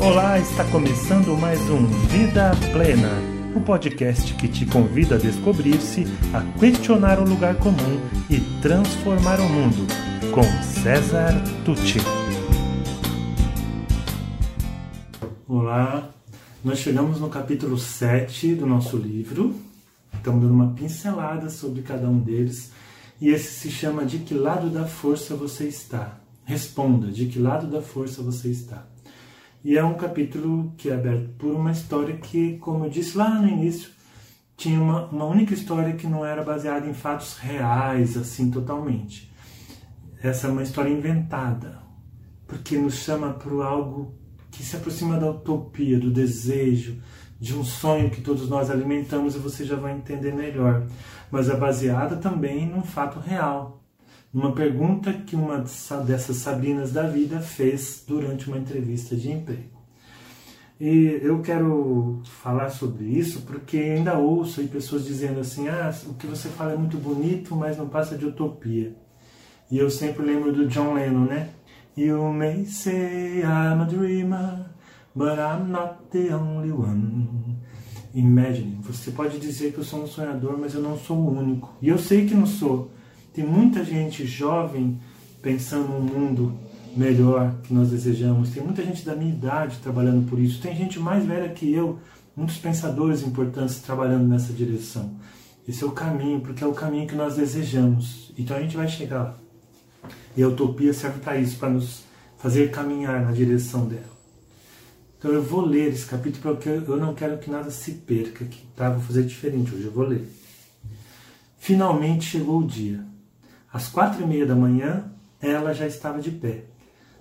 Olá, está começando mais um Vida Plena, o um podcast que te convida a descobrir-se, a questionar o lugar comum e transformar o mundo, com César Tucci. Olá, nós chegamos no capítulo 7 do nosso livro, estamos dando uma pincelada sobre cada um deles, e esse se chama De que lado da força você está? Responda, de que lado da força você está? E é um capítulo que é aberto por uma história que, como eu disse lá no início, tinha uma, uma única história que não era baseada em fatos reais, assim, totalmente. Essa é uma história inventada, porque nos chama para algo que se aproxima da utopia, do desejo, de um sonho que todos nós alimentamos e você já vai entender melhor. Mas é baseada também num fato real, numa pergunta que uma dessas Sabrinas da vida fez durante uma entrevista de emprego. E eu quero falar sobre isso porque ainda ouço pessoas dizendo assim: ah, o que você fala é muito bonito, mas não passa de utopia. E eu sempre lembro do John Lennon, né? You may say I'm a dreamer, but I'm not the only one. Imagine, você pode dizer que eu sou um sonhador, mas eu não sou o único. E eu sei que não sou. Tem muita gente jovem pensando num mundo melhor que nós desejamos. Tem muita gente da minha idade trabalhando por isso. Tem gente mais velha que eu, muitos pensadores importantes trabalhando nessa direção. Esse é o caminho, porque é o caminho que nós desejamos. Então a gente vai chegar lá. E a utopia serve para isso, para nos fazer caminhar na direção dela. Então eu vou ler esse capítulo porque eu não quero que nada se perca aqui, tá? Vou fazer diferente hoje, eu vou ler. Finalmente chegou o dia. Às quatro e meia da manhã, ela já estava de pé.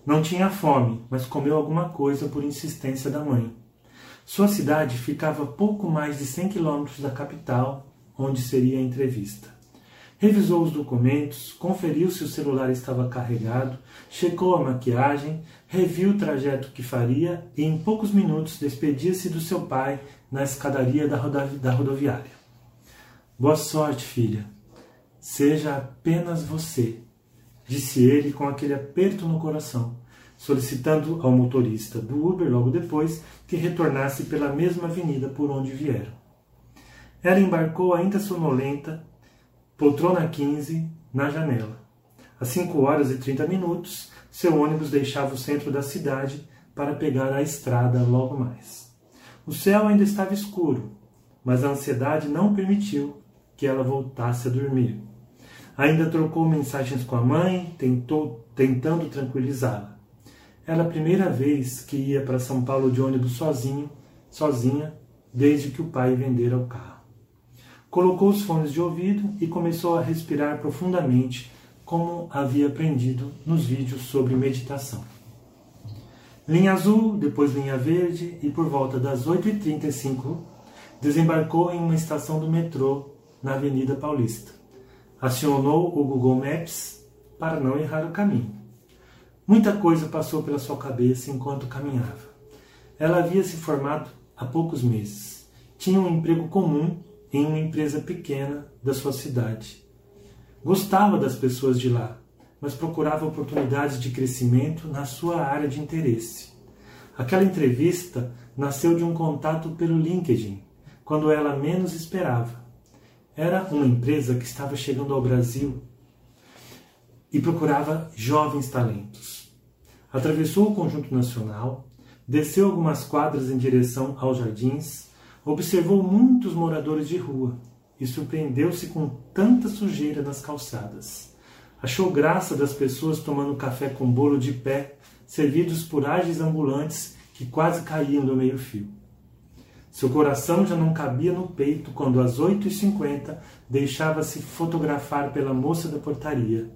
Não tinha fome, mas comeu alguma coisa por insistência da mãe. Sua cidade ficava pouco mais de 100 quilômetros da capital, onde seria a entrevista. Revisou os documentos, conferiu se o celular estava carregado, checou a maquiagem, reviu o trajeto que faria e, em poucos minutos, despedia-se do seu pai na escadaria da, rodovi da rodoviária. Boa sorte, filha. Seja apenas você, disse ele com aquele aperto no coração, solicitando ao motorista do Uber logo depois que retornasse pela mesma avenida por onde vieram. Ela embarcou ainda sonolenta Poltrona 15, na janela. Às 5 horas e 30 minutos, seu ônibus deixava o centro da cidade para pegar a estrada logo mais. O céu ainda estava escuro, mas a ansiedade não permitiu que ela voltasse a dormir. Ainda trocou mensagens com a mãe, tentou, tentando tranquilizá-la. Era a primeira vez que ia para São Paulo de ônibus sozinho, sozinha, desde que o pai vendera o carro. Colocou os fones de ouvido e começou a respirar profundamente, como havia aprendido nos vídeos sobre meditação. Linha azul, depois linha verde e por volta das 8h35 desembarcou em uma estação do metrô na Avenida Paulista. Acionou o Google Maps para não errar o caminho. Muita coisa passou pela sua cabeça enquanto caminhava. Ela havia se formado há poucos meses. Tinha um emprego comum em uma empresa pequena da sua cidade. Gostava das pessoas de lá, mas procurava oportunidades de crescimento na sua área de interesse. Aquela entrevista nasceu de um contato pelo LinkedIn, quando ela menos esperava. Era uma empresa que estava chegando ao Brasil e procurava jovens talentos. Atravessou o conjunto nacional, desceu algumas quadras em direção aos jardins Observou muitos moradores de rua e surpreendeu-se com tanta sujeira nas calçadas. Achou graça das pessoas tomando café com bolo de pé, servidos por ágeis ambulantes que quase caíam do meio-fio. Seu coração já não cabia no peito quando, às 8h50, deixava-se fotografar pela moça da portaria,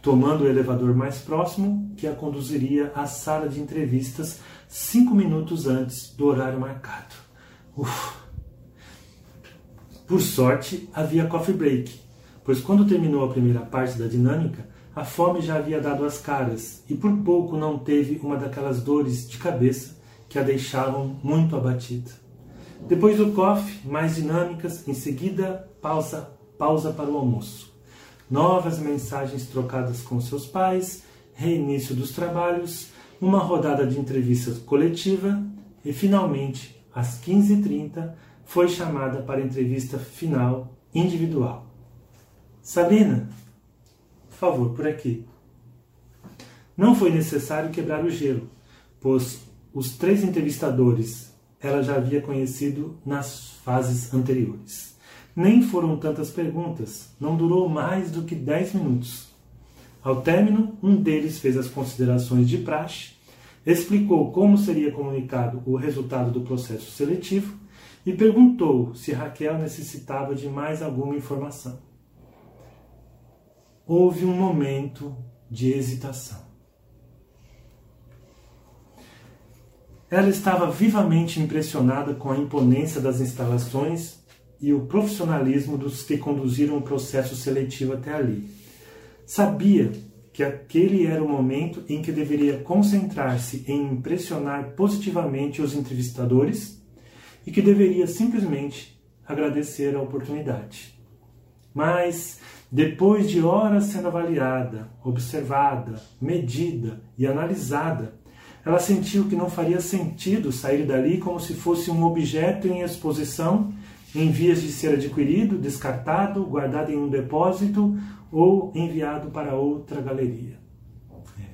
tomando o elevador mais próximo que a conduziria à sala de entrevistas cinco minutos antes do horário marcado. Uf. Por sorte, havia coffee break, pois quando terminou a primeira parte da dinâmica, a fome já havia dado as caras e por pouco não teve uma daquelas dores de cabeça que a deixavam muito abatida. Depois do coffee, mais dinâmicas, em seguida pausa, pausa para o almoço. Novas mensagens trocadas com seus pais, reinício dos trabalhos, uma rodada de entrevistas coletiva e, finalmente, às 15h30, foi chamada para entrevista final individual. Sabrina, por favor, por aqui. Não foi necessário quebrar o gelo, pois os três entrevistadores ela já havia conhecido nas fases anteriores. Nem foram tantas perguntas, não durou mais do que dez minutos. Ao término, um deles fez as considerações de praxe, explicou como seria comunicado o resultado do processo seletivo e perguntou se Raquel necessitava de mais alguma informação. Houve um momento de hesitação. Ela estava vivamente impressionada com a imponência das instalações e o profissionalismo dos que conduziram o processo seletivo até ali. Sabia que aquele era o momento em que deveria concentrar-se em impressionar positivamente os entrevistadores e que deveria simplesmente agradecer a oportunidade. Mas, depois de horas sendo avaliada, observada, medida e analisada, ela sentiu que não faria sentido sair dali como se fosse um objeto em exposição, em vias de ser adquirido, descartado, guardado em um depósito ou enviado para outra galeria. É.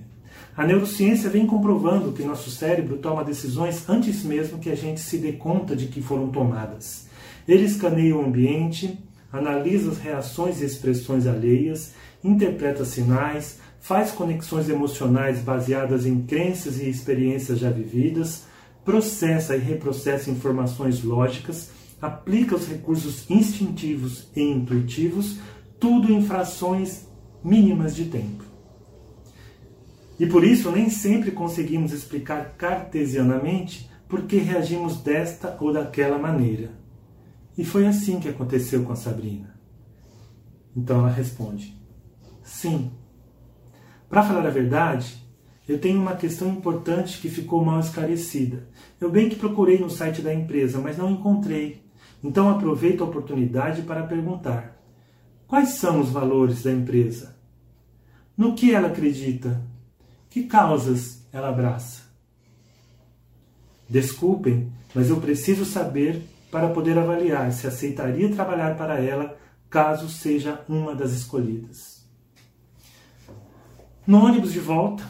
A neurociência vem comprovando que nosso cérebro toma decisões antes mesmo que a gente se dê conta de que foram tomadas. Ele escaneia o ambiente, analisa as reações e expressões alheias, interpreta sinais, faz conexões emocionais baseadas em crenças e experiências já vividas, processa e reprocessa informações lógicas, aplica os recursos instintivos e intuitivos tudo em frações mínimas de tempo. E por isso nem sempre conseguimos explicar cartesianamente por que reagimos desta ou daquela maneira. E foi assim que aconteceu com a Sabrina. Então ela responde: Sim. Para falar a verdade, eu tenho uma questão importante que ficou mal esclarecida. Eu bem que procurei no site da empresa, mas não encontrei. Então aproveito a oportunidade para perguntar: Quais são os valores da empresa? No que ela acredita? Que causas ela abraça? Desculpem, mas eu preciso saber para poder avaliar se aceitaria trabalhar para ela caso seja uma das escolhidas. No ônibus de volta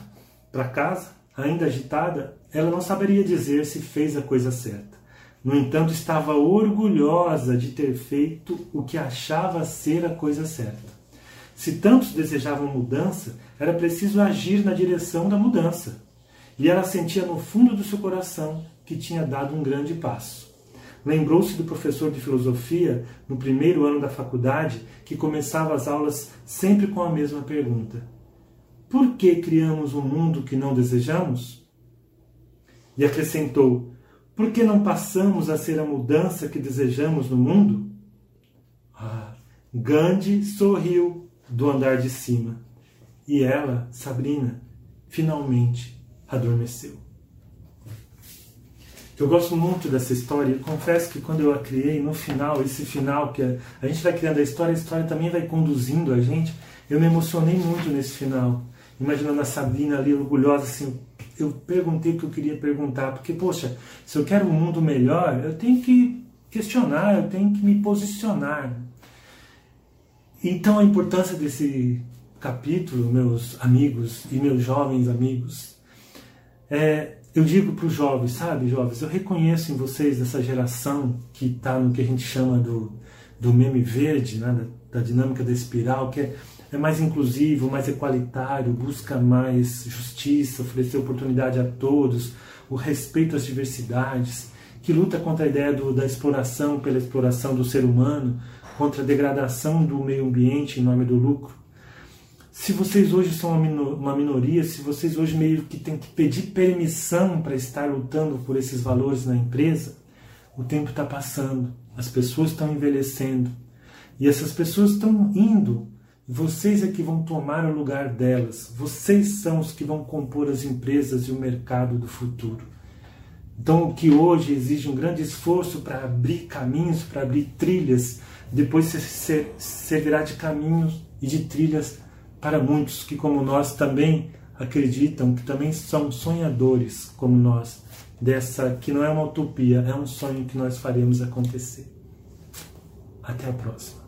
para casa, ainda agitada, ela não saberia dizer se fez a coisa certa. No entanto, estava orgulhosa de ter feito o que achava ser a coisa certa. Se tantos desejavam mudança, era preciso agir na direção da mudança. E ela sentia no fundo do seu coração que tinha dado um grande passo. Lembrou-se do professor de filosofia no primeiro ano da faculdade que começava as aulas sempre com a mesma pergunta: Por que criamos um mundo que não desejamos? E acrescentou: por que não passamos a ser a mudança que desejamos no mundo? Ah, Gandhi sorriu do andar de cima e ela, Sabrina, finalmente adormeceu. Eu gosto muito dessa história. Confesso que quando eu a criei, no final, esse final que a, gente vai criando a história, a história também vai conduzindo a gente. Eu me emocionei muito nesse final, imaginando a Sabrina ali orgulhosa, assim, eu perguntei o que eu queria perguntar, porque, poxa, se eu quero um mundo melhor, eu tenho que questionar, eu tenho que me posicionar. Então, a importância desse capítulo, meus amigos e meus jovens amigos, é, eu digo para os jovens, sabe, jovens, eu reconheço em vocês essa geração que está no que a gente chama do, do meme verde, né, da, dinâmica da espiral, que é é mais inclusivo, mais equalitário, busca mais justiça, oferecer oportunidade a todos, o respeito às diversidades, que luta contra a ideia do, da exploração pela exploração do ser humano, contra a degradação do meio ambiente em nome do lucro. Se vocês hoje são uma minoria, se vocês hoje meio que têm que pedir permissão para estar lutando por esses valores na empresa, o tempo está passando, as pessoas estão envelhecendo e essas pessoas estão indo vocês é que vão tomar o lugar delas. Vocês são os que vão compor as empresas e o mercado do futuro. Então, o que hoje exige um grande esforço para abrir caminhos, para abrir trilhas, depois servirá de caminhos e de trilhas para muitos que, como nós, também acreditam, que também são sonhadores como nós, dessa que não é uma utopia, é um sonho que nós faremos acontecer. Até a próxima.